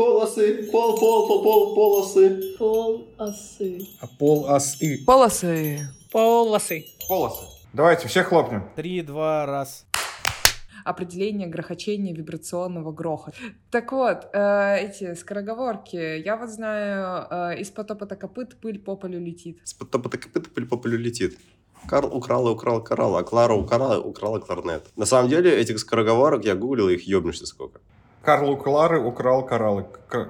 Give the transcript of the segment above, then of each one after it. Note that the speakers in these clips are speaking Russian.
Полосы, пол, пол, пол, пол, полосы. Полосы. А пол осы. Полосы. Полосы. Полосы. Давайте, все хлопнем. Три, два, раз. Определение грохочения вибрационного грохота. Так вот, э, эти скороговорки. Я вот знаю, э, из потопа копыт пыль по полю летит. С потопа копыта пыль по полю летит. Карл украл и украл коралл, а Клара украла и украла кларнет. На самом деле, этих скороговорок я гуглил, их ёбнешься сколько. Карл у Клары украл кораллы. К...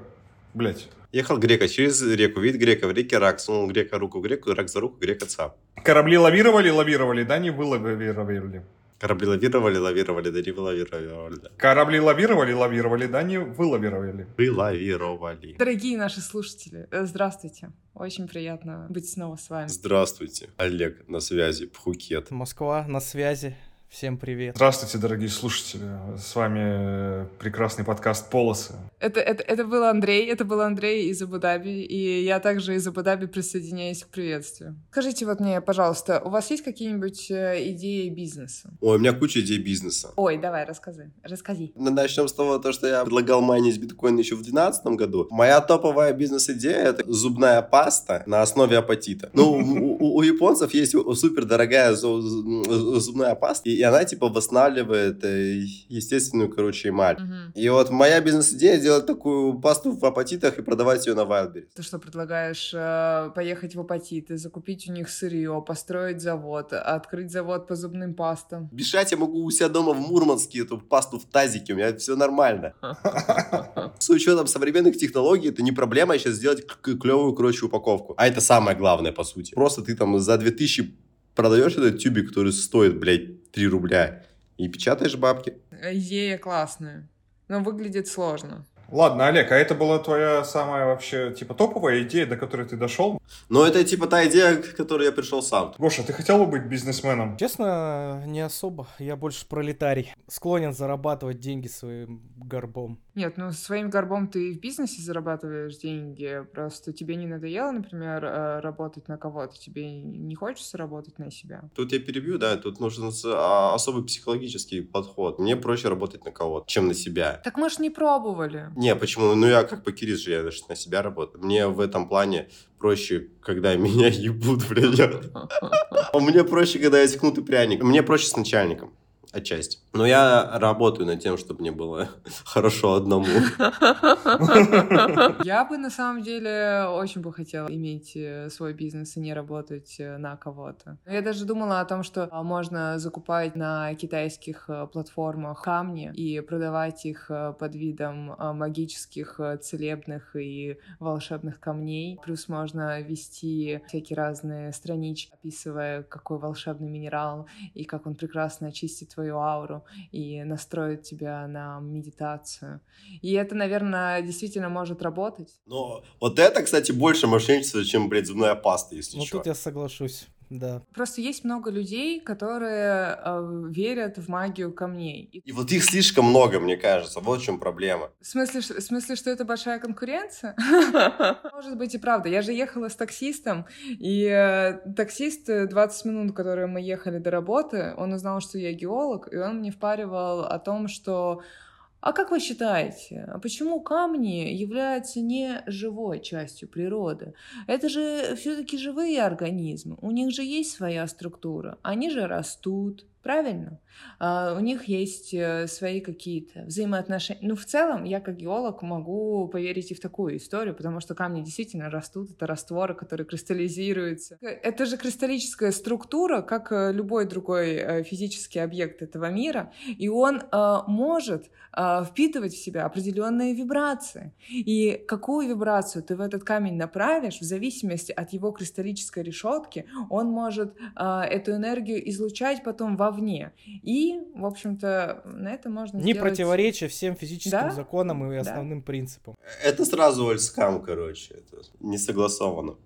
Блять. Ехал грека через реку, видит грека в реке рак, сунул грека руку в реку, рак за руку, грек отца. Корабли лавировали, лавировали, да, не вылавировали. Корабли лавировали, лавировали, да не вылавировали. да. Корабли лавировали, лавировали, да, не вылавировали. Вылавировали. Дорогие наши слушатели, э, здравствуйте. Очень приятно быть снова с вами. Здравствуйте, Олег на связи, Пхукет. Москва на связи. Всем привет. Здравствуйте, дорогие слушатели. С вами э, прекрасный подкаст «Полосы». Это, это, это был Андрей, это был Андрей из Абу-Даби, и я также из Абу-Даби присоединяюсь к приветствию. Скажите вот мне, пожалуйста, у вас есть какие-нибудь э, идеи бизнеса? Ой, у меня куча идей бизнеса. Ой, давай, рассказы, расскажи. Ну, Начнем с того, то, что я предлагал майнить биткоин еще в 2012 году. Моя топовая бизнес-идея — это зубная паста на основе апатита. Ну, у, японцев есть супер дорогая зубная паста, и она типа восстанавливает э, естественную, короче, эмаль. Мгм. И вот моя бизнес-идея сделать такую пасту в апатитах и продавать ее на Wildberries. Ты что, предлагаешь э, поехать в апатиты, закупить у них сырье, построить завод, открыть завод по зубным пастам? Бежать я могу у себя дома в Мурманске эту пасту в тазике, у меня все нормально. С учетом современных технологий это не проблема сейчас сделать клевую, короче, упаковку. А это самое главное, по сути. Просто ты там за 2000 продаешь этот тюбик, который стоит, блядь, 3 рубля, и печатаешь бабки. Идея классная, но выглядит сложно. Ладно, Олег, а это была твоя самая вообще, типа, топовая идея, до которой ты дошел? Но это типа та идея, к которой я пришел сам. Гоша, ты хотел бы быть бизнесменом? Честно, не особо. Я больше пролетарий. Склонен зарабатывать деньги своим горбом. Нет, ну своим горбом ты и в бизнесе зарабатываешь деньги, просто тебе не надоело, например, э, работать на кого-то, тебе не хочется работать на себя. Тут я перебью, да, тут нужен а, особый психологический подход. Мне проще работать на кого-то, чем на себя. Так мы ж не пробовали. Не, почему? Ну, я как покерист же, я даже на себя работаю. Мне в этом плане проще, когда меня ебут, блядь. Мне проще, когда я секнутый пряник. Мне проще с начальником. Отчасти. Но я работаю над тем, чтобы мне было хорошо одному. Я бы на самом деле очень бы хотела иметь э, свой бизнес и не работать э, на кого-то. Я даже думала о том, что а, можно закупать на китайских э, платформах камни и продавать их под видом а, магических, целебных и волшебных камней. Плюс можно вести всякие разные странички, описывая, какой волшебный минерал и как он прекрасно очистит твою ауру и настроит тебя на медитацию. И это, наверное, действительно может работать. Но вот это, кстати, больше мошенничество, чем, блядь, зубная паста, если Ну что. тут я соглашусь, да. Просто есть много людей, которые э, верят в магию камней. И И вот их слишком много, мне кажется. Вот в чем проблема. В смысле, в смысле, что это большая конкуренция? Может быть и правда. Я же ехала с таксистом, и э, таксист э, 20 минут, которые мы ехали до работы, он узнал, что я геолог, и он мне впаривал о том, что а как вы считаете, а почему камни являются не живой частью природы? Это же все-таки живые организмы, у них же есть своя структура, они же растут, правильно? А, у них есть э, свои какие-то взаимоотношения. Ну, в целом, я как геолог могу поверить и в такую историю, потому что камни действительно растут, это растворы, которые кристаллизируются. Э, Это же кристаллическая структура, как э, любой другой физический объект этого мира, и он может впитывать в себя определенные вибрации. И какую вибрацию ты в этот камень направишь, в зависимости от его кристаллической решетки, он может эту энергию излучать потом вовне. И, в общем-то, на это можно Не сделать... противоречия всем физическим Да, законам и да. основным принципам. Это сразу ольскам, короче. Это не согласовано.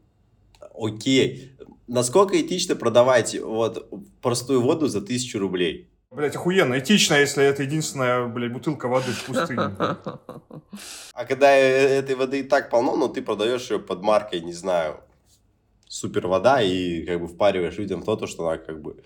Окей. Насколько этично продавать вот простую воду за тысячу рублей? Блять, охуенно, этично, если это единственная, блядь, бутылка воды в пустыне. А когда э- этой воды и так полно, но ты продаешь ее под маркой, не знаю, супер вода и как бы впариваешь людям то, то, что она как бы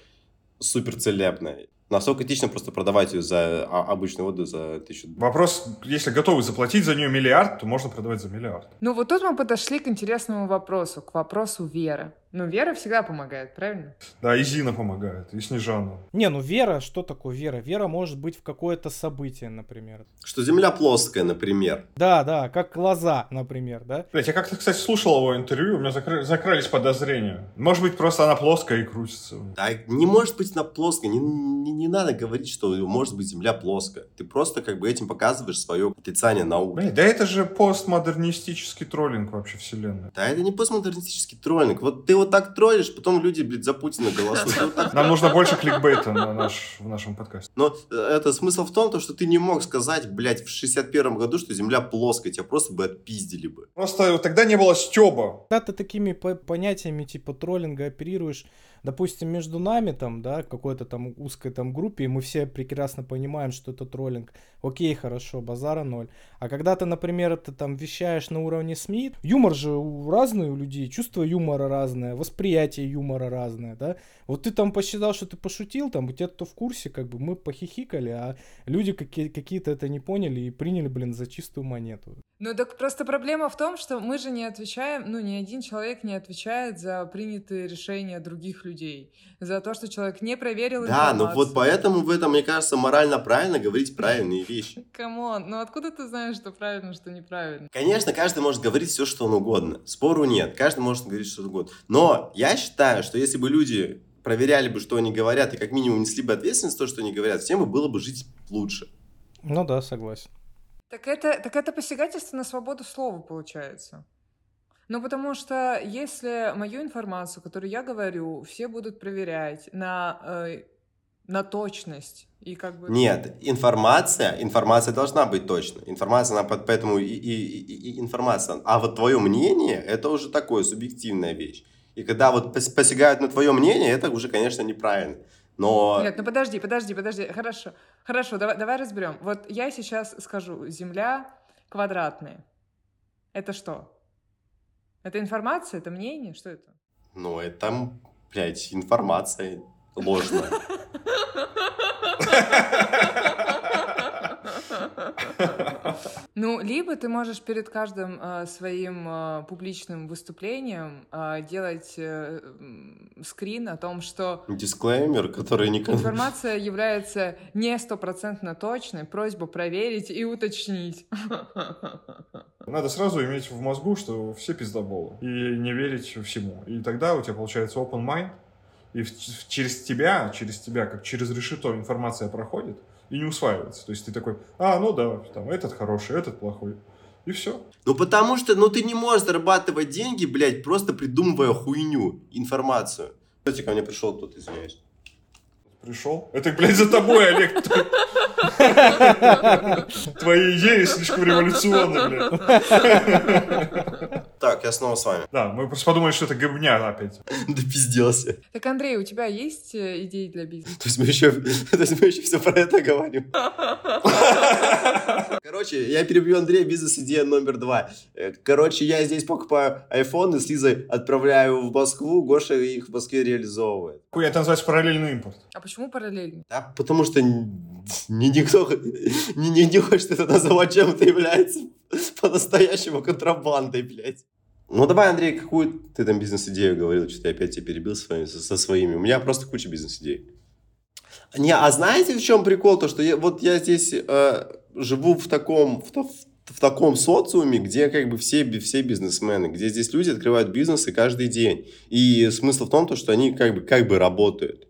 супер целебная. Насколько этично просто продавать ее за а, обычную воду за тысячу? Вопрос, если готовы заплатить за нее миллиард, то можно продавать за миллиард. Ну вот тут мы подошли к интересному вопросу, к вопросу веры. Ну, вера всегда помогает, правильно? Да, и Зина помогает, и Снежана. Не, ну вера, что такое вера? Вера может быть в какое-то событие, например. Что Земля плоская, например. Да, да, как лоза, например, да? Блять, я как-то, кстати, слушал его интервью, у меня закры- закрались подозрения. Может быть, просто она плоская и крутится. Да, не может быть она плоская. Не, не, не надо говорить, что может быть Земля плоская. Ты просто как бы этим показываешь свое отрицание науки. Блять, да это же постмодернистический троллинг вообще вселенной. Да, это не постмодернистический троллинг. Вот ты вот так троллишь, потом люди, блядь, за Путина голосуют. Вот так. Нам нужно больше кликбейта на наш, в нашем подкасте. Но э, это смысл в том, то, что ты не мог сказать, блядь, в 61 году, что Земля плоская. Тебя просто бы отпиздили бы. Просто тогда не было стеба. Когда ты такими по- понятиями типа троллинга оперируешь, допустим, между нами там, да, какой-то там узкой там группе, и мы все прекрасно понимаем, что это троллинг, окей, хорошо, базара ноль. А когда ты, например, ты там вещаешь на уровне СМИ, юмор же разный у людей, чувство юмора разное, восприятие юмора разное, да. Вот ты там посчитал, что ты пошутил, там, у тебя кто в курсе, как бы мы похихикали, а люди какие- какие-то это не поняли и приняли, блин, за чистую монету. Ну так просто проблема в том, что мы же не отвечаем, ну ни один человек не отвечает за принятые решения других людей, за то, что человек не проверил Да, но информацию. вот поэтому в этом, мне кажется, морально правильно говорить правильные вещи. Come on, ну откуда ты знаешь, что правильно, что неправильно? Конечно, каждый может говорить все, что он угодно. Спору нет. Каждый может говорить что угодно. Но я считаю, что если бы люди проверяли бы, что они говорят, и как минимум несли бы ответственность за то, что они говорят, всем бы было бы жить лучше. Ну да, согласен. Так это, так это посягательство на свободу слова получается. Ну, потому что если мою информацию, которую я говорю, все будут проверять на, э, на точность и как бы... Нет, информация, информация должна быть точной. Информация, она под- поэтому и, и- и- и информация. А вот твое мнение, это уже такое, субъективная вещь. И когда вот пос- посягают на твое мнение, это уже, конечно, неправильно. Но Нет, ну подожди, подожди, подожди. Хорошо, хорошо, давай, давай разберем. Вот я сейчас скажу, Земля квадратная. Это что? Это информация, это мнение, что это? ну, это, блядь, информация ложная. Ну, либо ты можешь перед каждым э, своим э, публичным выступлением э, делать э, скрин о том, что Дисклеймер, который никому... информация является не стопроцентно точной, просьба проверить и уточнить. Надо сразу иметь в мозгу, что все пиздоболы. И не верить всему. И тогда у тебя получается open mind. И в- в- через тебя, через тебя, как через решето информация проходит и не усваивается. То есть ты такой, а, ну да, там, этот хороший, этот плохой. И все. Ну, потому что, ну, ты не можешь зарабатывать деньги, блядь, просто придумывая хуйню, информацию. Кстати, ко мне пришел тут, извиняюсь. Пришел. Это, блядь, за тобой, Олег. Твои идеи слишком революционные, блядь. Так, я снова с вами. Да, мы просто подумали, что это говня опять. Да пизделся. Так, Андрей, у тебя есть э, идеи для бизнеса? То есть мы еще, то есть мы еще все про это говорим. Короче, я перебью Андрея, бизнес-идея номер два. Э, Короче, я здесь покупаю iPhone и с Лизой отправляю в Москву, Гоша их в Москве реализовывает. Хуй, это называется параллельный импорт. А почему параллельно? Да, потому что ни, никто не, не, не хочет это называть чем-то является по-настоящему контрабандой, блядь. Ну давай, Андрей, какую ты там бизнес-идею говорил? Что-то я опять тебя перебил с вами, со, со своими. У меня просто куча бизнес-идей. Не, а знаете, в чем прикол? То, что я, вот я здесь э, живу в таком, в, в таком социуме, где как бы все, все бизнесмены, где здесь люди открывают бизнесы каждый день. И смысл в том, то, что они как бы, как бы работают.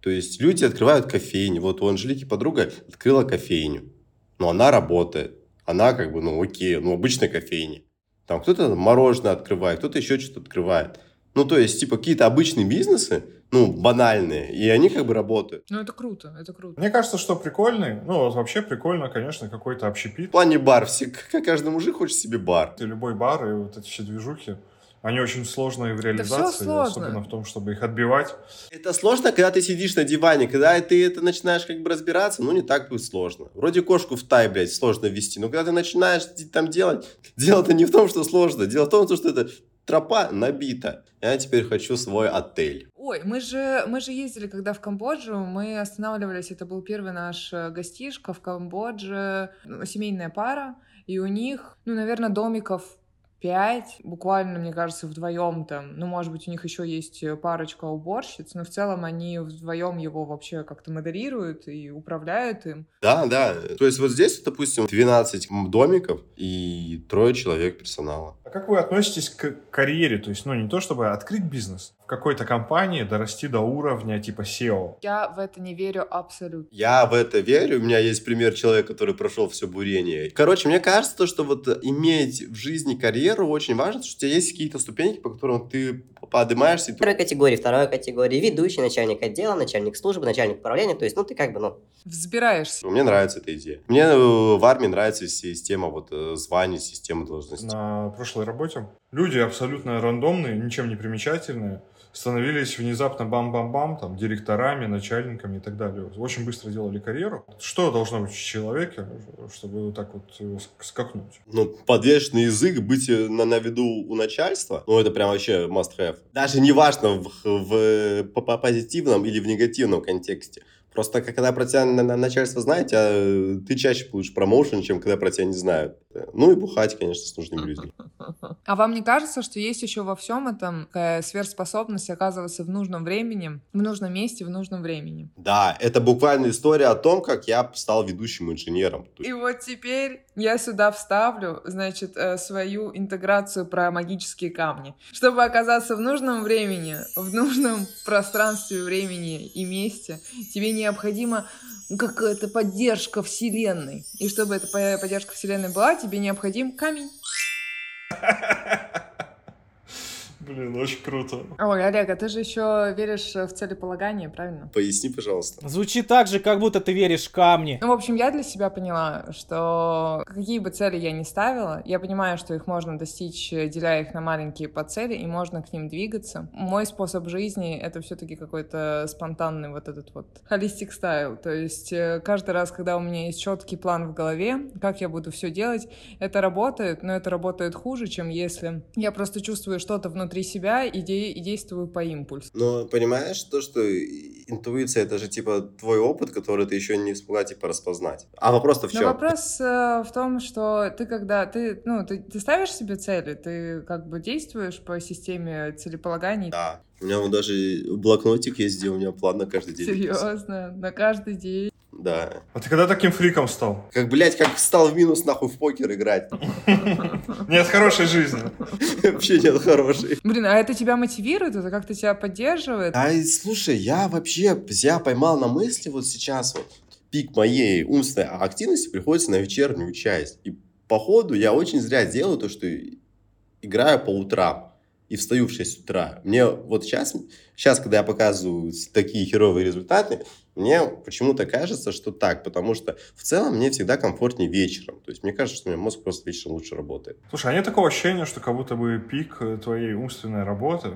То есть люди открывают кофейню. Вот у Анжелики подруга открыла кофейню. Но она работает. Она как бы, ну окей, ну обычная кофейня. Там кто-то мороженое открывает, кто-то еще что-то открывает. Ну, то есть, типа, какие-то обычные бизнесы, ну, банальные, и они как бы работают. Ну, это круто, это круто. Мне кажется, что прикольный, ну, вот вообще прикольно, конечно, какой-то В общепит. плане бар, все, каждый мужик хочет себе бар. И любой бар, и вот эти все движухи, они очень сложные в реализации, особенно в том, чтобы их отбивать. Это сложно, когда ты сидишь на диване, когда ты это начинаешь как бы разбираться, ну, не так будет сложно. Вроде кошку в тай, блядь, сложно вести, но когда ты начинаешь там делать, дело-то не в том, что сложно, дело в том, что это тропа набита. Я теперь хочу свой отель. Ой, мы же, мы же ездили, когда в Камбоджу, мы останавливались, это был первый наш э, гостишка в Камбодже, ну, семейная пара, и у них, ну, наверное, домиков пять, буквально, мне кажется, вдвоем там, ну, может быть, у них еще есть э, парочка уборщиц, но в целом они вдвоем его вообще как-то модерируют и управляют им. Да, да. То есть вот здесь, допустим, 12 домиков и трое человек персонала. А как вы относитесь к карьере? То есть, ну, не то чтобы открыть бизнес, в какой-то компании дорасти до уровня типа SEO. Я в это не верю абсолютно. Я в это верю. У меня есть пример человека, который прошел все бурение. Короче, мне кажется, то, что вот иметь в жизни карьеру очень важно, что у тебя есть какие-то ступеньки, по которым ты поднимаешься. Второй категории, второй категории, ведущий, начальник отдела, начальник службы, начальник управления, то есть, ну, ты как бы, ну... Взбираешься. Мне нравится эта идея. Мне э, в армии нравится система вот э, званий, система должностей. На прошлой работе люди абсолютно рандомные, ничем не примечательные, становились внезапно бам-бам-бам, там, директорами, начальниками и так далее. Очень быстро делали карьеру. Что должно быть в человеке, чтобы так вот э, скакнуть? Ну, подвешенный язык, быть э, на, на виду у начальства, ну, это прям вообще must have. Даже не важно в, в, по, по позитивном или в негативном контексте. Просто когда про тебя начальство знает, а ты чаще получишь промоушен, чем когда про тебя не знают. Ну и бухать, конечно, с нужными людьми. А вам не кажется, что есть еще во всем этом сверхспособность оказываться в нужном времени, в нужном месте, в нужном времени? Да, это буквально история о том, как я стал ведущим инженером. И вот теперь я сюда вставлю, значит, э, свою интеграцию про магические камни. Чтобы оказаться в нужном времени, в нужном пространстве, времени и месте, тебе необходимо какая-то поддержка Вселенной. И чтобы эта поддержка Вселенной была, тебе необходим камень. Блин, очень круто. Ой, Олег, а ты же еще веришь в целеполагание, правильно? Поясни, пожалуйста. Звучит так же, как будто ты веришь в камни. Ну, в общем, я для себя поняла, что какие бы цели я ни ставила, я понимаю, что их можно достичь, деля их на маленькие подцели, и можно к ним двигаться. Мой способ жизни — это все-таки какой-то спонтанный вот этот вот холистик стайл. То есть э, каждый раз, когда у меня есть четкий план в голове, как я буду все делать, это работает, но это работает хуже, чем если я просто чувствую что-то внутри внутри себя и, де- и действую по импульсу. Но понимаешь то, что интуиция это же типа твой опыт, который ты еще не смогла типа распознать. А вопрос-то в чем? Но вопрос э, в том, что ты когда ты ну ты, ты ставишь себе цели, ты как бы действуешь по системе целеполаганий. Да. У меня вот даже блокнотик есть, где у меня план на каждый день. Серьезно, на каждый день. Да. А ты когда таким фриком стал? Как, блядь, как стал в минус нахуй в покер играть. Нет хорошей жизни. Вообще нет хорошей. Блин, а это тебя мотивирует? Это как-то тебя поддерживает? А слушай, я вообще, я поймал на мысли вот сейчас вот пик моей умственной активности приходится на вечернюю часть. И походу я очень зря делаю то, что играю по утрам и встаю в 6 утра. Мне вот сейчас, сейчас, когда я показываю такие херовые результаты, мне почему-то кажется, что так, потому что в целом мне всегда комфортнее вечером. То есть мне кажется, что у меня мозг просто вечером лучше работает. Слушай, а нет такого ощущения, что как будто бы пик твоей умственной работы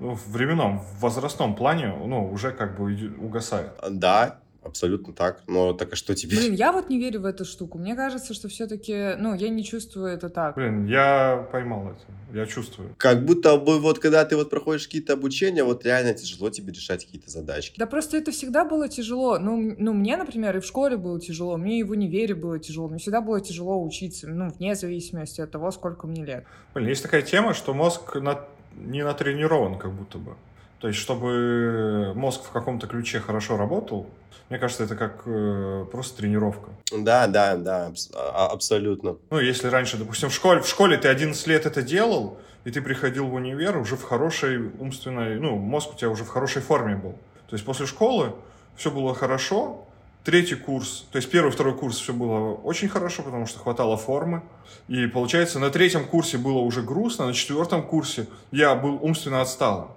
ну, в временном, в возрастном плане, ну, уже как бы угасает? Да, абсолютно так. Но так а что тебе? Блин, я вот не верю в эту штуку. Мне кажется, что все-таки, ну, я не чувствую это так. Блин, я поймал это. Я чувствую. Как будто бы вот когда ты вот проходишь какие-то обучения, вот реально тяжело тебе решать какие-то задачки. Да просто это всегда было тяжело. Ну, ну, мне, например, и в школе было тяжело, мне и в универе было тяжело. Мне всегда было тяжело учиться, ну, вне зависимости от того, сколько мне лет. Блин, есть такая тема, что мозг на... не натренирован как будто бы. То есть, чтобы мозг в каком-то ключе хорошо работал, мне кажется, это как э, просто тренировка. Да, да, да, абс- а, абсолютно. Ну, если раньше, допустим, в школе, в школе ты 11 лет это делал, и ты приходил в универ уже в хорошей умственной, ну, мозг у тебя уже в хорошей форме был. То есть после школы все было хорошо, третий курс, то есть первый, второй курс все было очень хорошо, потому что хватало формы. И получается, на третьем курсе было уже грустно, на четвертом курсе я был умственно отсталым.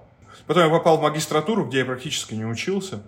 Потом я попал в магистратуру, где я практически не учился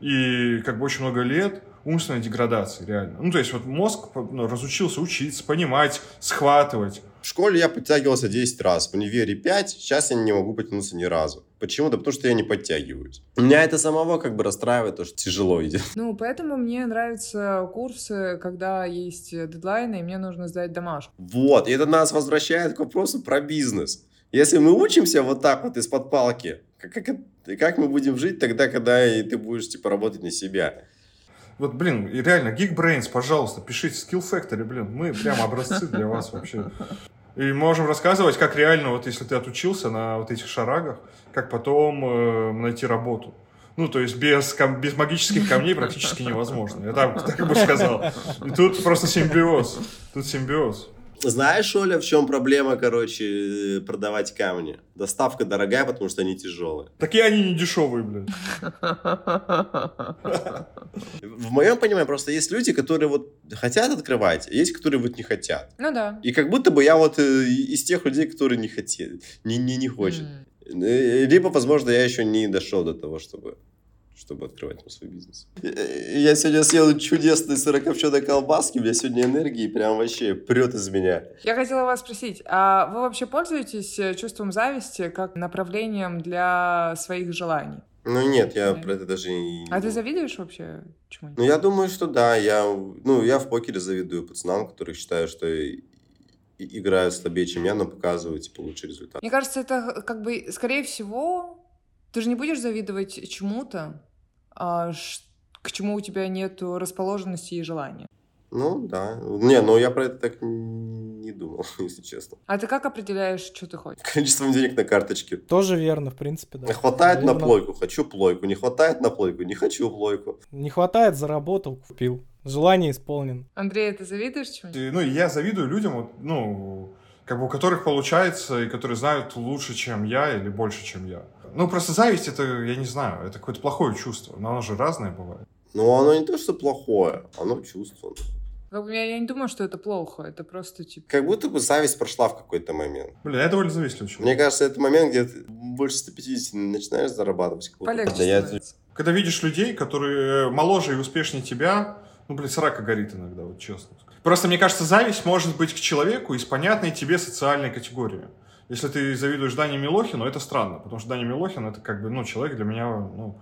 и как бы очень много лет умственной деградации, реально. Ну, то есть вот мозг ну, разучился учиться, понимать, схватывать. В школе я подтягивался 10 раз, в универе 5, сейчас я не могу потянуться ни разу. Почему? Да потому что я не подтягиваюсь. Меня это самого как бы расстраивает, то, что тяжело идет. Ну, поэтому мне нравятся курсы, когда есть дедлайны, и мне нужно сдать домашку. Вот, и это нас возвращает к вопросу про бизнес. Если мы учимся вот так вот из-под палки, как, как, как мы будем жить тогда, когда и ты будешь, типа, работать на себя? Вот, блин, и реально, Geekbrains, пожалуйста, пишите Skill Factory, блин, мы прям образцы для вас вообще. И можем рассказывать, как реально, вот если ты отучился на вот этих шарагах, как потом э, найти работу. Ну, то есть без, кам- без магических камней практически невозможно. Я так, так бы сказал. И тут просто симбиоз. Тут симбиоз. Знаешь, Оля, в чем проблема, короче, продавать камни? Доставка дорогая, потому что они тяжелые. Такие они не дешевые, блядь. В моем понимании просто есть люди, которые вот хотят открывать, а есть, которые вот не хотят. Ну да. И как будто бы я вот э, из тех людей, которые не хотят, не, не, не хочет. Э, Либо, возможно, я еще не дошел до того, чтобы чтобы открывать там свой бизнес. Э, Я сегодня съел чудесные сырокопченые колбаски, у меня сегодня энергии прям вообще прет из меня. Я хотела вас спросить, а вы вообще пользуетесь э, чувством зависти как направлением для своих желаний? Ну нет, я Да. про это даже не... А ты завидуешь вообще чему-нибудь? Ну, я думаю, что да. Я, ну, я в покере завидую пацанам, которые считают, что играют слабее, чем я, но показывают, типа, лучший результат. Мне кажется, это как бы, скорее всего, ты же не будешь завидовать чему-то, к чему у тебя нет расположенности и желания. Ну, да. Не, ну, я про это так не думал, если честно. А ты как определяешь, что ты хочешь? Количеством денег на карточке. Тоже верно, в принципе, да. Хватает на Наверно, плойку, хочу плойку. Не хватает на плойку, не хочу плойку. Не хватает, заработал, купил. Желание исполнено. Андрей, ты завидуешь чему-нибудь? Ну, я завидую людям, вот, ну, как бы у которых получается, и которые знают лучше, чем я, или больше, чем я. Ну, просто зависть, это, я не знаю, это какое-то плохое чувство, но оно же разное бывает. Но оно не то, что плохое, оно чувство. Как бы Я, я не думаю, что это плохо, это просто типа... Как будто бы зависть прошла в какой-то момент. Бля, я довольно завистливый человек. Мне кажется, это момент, где ты больше 150 начинаешь зарабатывать. Полегче Я-. Когда видишь людей, которые моложе и успешнее тебя, ну, блин, срака горит иногда, вот честно. Просто, мне кажется, зависть может быть к человеку из понятной тебе социальной категории. Если ты завидуешь Дане Милохину, это странно, потому что Даня Милохин это как бы, ну, человек для меня, ну,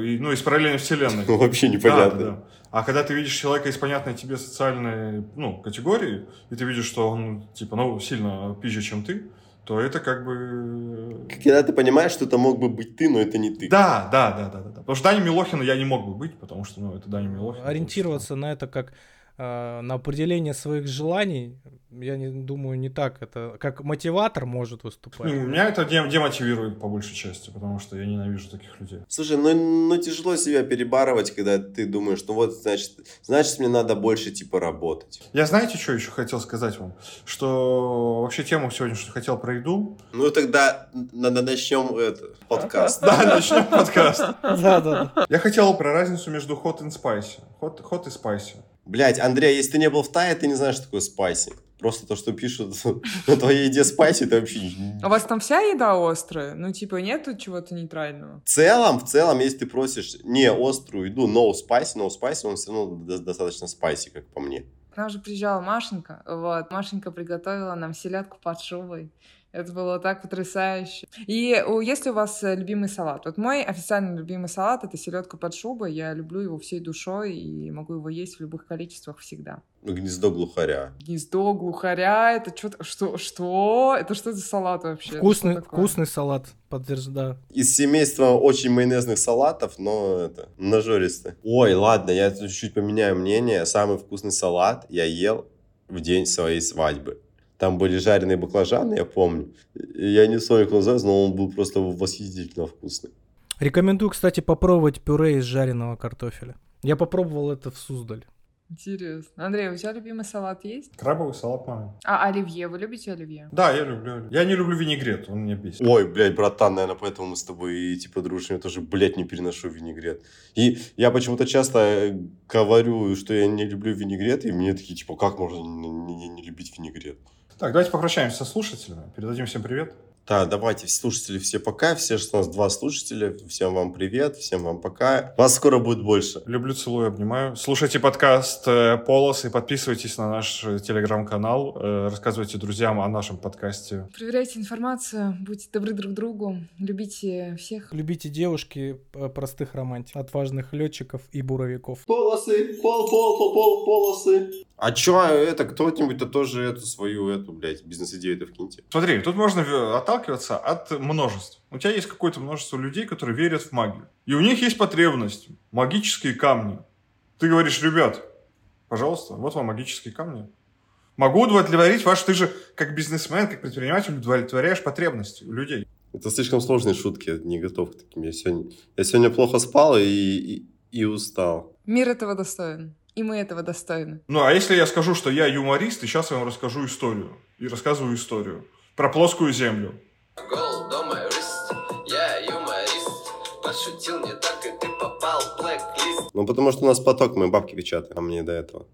и- ну из параллельной вселенной. Ну, вообще Да, непонятно. да, да. А когда ты видишь человека из понятной тебе социальной, ну, категории, и ты видишь, что он, типа, ну, сильно пизже, чем ты, то это как бы... Когда ты понимаешь, что это мог бы быть ты, но это не ты. Да, да, да, да, да, да. Потому что Даня Милохина я не мог бы быть, потому что, ну, это Даня Милохин. Ориентироваться на это как э, на определение своих желаний, я не думаю, не так. Это как мотиватор может выступать. Ну, Меня это дем- демотивирует по большей части, потому что я ненавижу таких людей. Слушай, ну, ну тяжело себя перебарывать, когда ты думаешь, ну вот, значит, значит, мне надо больше, типа, работать. Я знаете, что еще хотел сказать вам? Что вообще тему сегодняшнюю хотел про еду. Ну, тогда надо начнем это, подкаст. Да, начнем подкаст. Да, да. Я хотел про разницу между hot и spicy. Hot, hot и spicy. Блять, Андрей, если ты не был в Тае, ты не знаешь, что такое спайси. Просто то, что пишут на твоей еде спайси, это вообще... А у вас там вся еда острая? Ну, типа, нету чего-то нейтрального? В целом, в целом, если ты просишь не острую еду, no spicy, no spicy, он все равно до- достаточно спайси, как по мне. К нам же приезжала Машенька, вот, Машенька приготовила нам селедку под шубой. Это было так потрясающе. И если у вас э, любимый салат, вот мой официальный любимый салат это селедка под шубой. Я люблю его всей душой и могу его есть в любых количествах всегда. Гнездо глухаря. Гнездо, глухаря, это что? Что? Что? Это что за салат вообще? Вкусный, вкусный салат, подтверждаю. Из семейства очень майонезных салатов, но это, нажористо. Ой, ладно, я тут чуть поменяю мнение. Самый вкусный салат я ел в день своей свадьбы. Там были жареные баклажаны, я помню. Я не помню, как он называется, но он был просто восхитительно вкусный. Рекомендую, кстати, попробовать пюре из жареного картофеля. Я попробовал это в Суздале. Интересно. Андрей, у тебя любимый салат есть? Крабовый салат мамы. А оливье, вы любите оливье? Да, я люблю. Я не люблю винегрет, он меня бесит. Ой, блядь, братан, наверное, поэтому мы с тобой и, типа дружим. Я тоже, блядь, не переношу винегрет. И я почему-то часто говорю, что я не люблю винегрет, и мне такие, типа, как можно не, не- не любить винегрет? Так, давайте попрощаемся со слушателями. Передадим всем привет. Да, давайте, слушатели, все пока. Все, что у нас два слушателя. Всем вам привет, всем вам пока. Вас скоро будет больше. Люблю, целую, обнимаю. Слушайте подкаст э, «Полос» и подписывайтесь на наш э, телеграм-канал. Э, Рассказывайте друзьям о нашем подкасте. Проверяйте информацию, будьте добры друг другу, любите всех. Любите девушки простых романтик, отважных летчиков и буровиков. Полосы, пол, пол, пол, пол, полосы. А чё, это, кто-нибудь-то тоже эту свою, эту, блядь, бизнес-идею-то вкиньте. Смотри, тут можно э, отталкиваться от множеств. У тебя есть какое-то множество людей, которые верят в магию. И у них есть потребность. Магические камни. Ты говоришь, ребят, пожалуйста, вот вам магические камни. Могу удовлетворить ваш, ты же как бизнесмен, как предприниматель удовлетворяешь потребности у людей. Это слишком сложные шутки, я не готов к таким. Я сегодня, я сегодня плохо спал и, и, и устал. Мир этого достоин. И мы этого достойны. Ну, а если я скажу, что я юморист, и сейчас я вам расскажу историю. И рассказываю историю. Про плоскую землю. Гол дома юрист, я юморист Пошутил не так, и ты попал в блэк-лист Ну, потому что у нас поток, мы бабки печатаем, а мне до этого.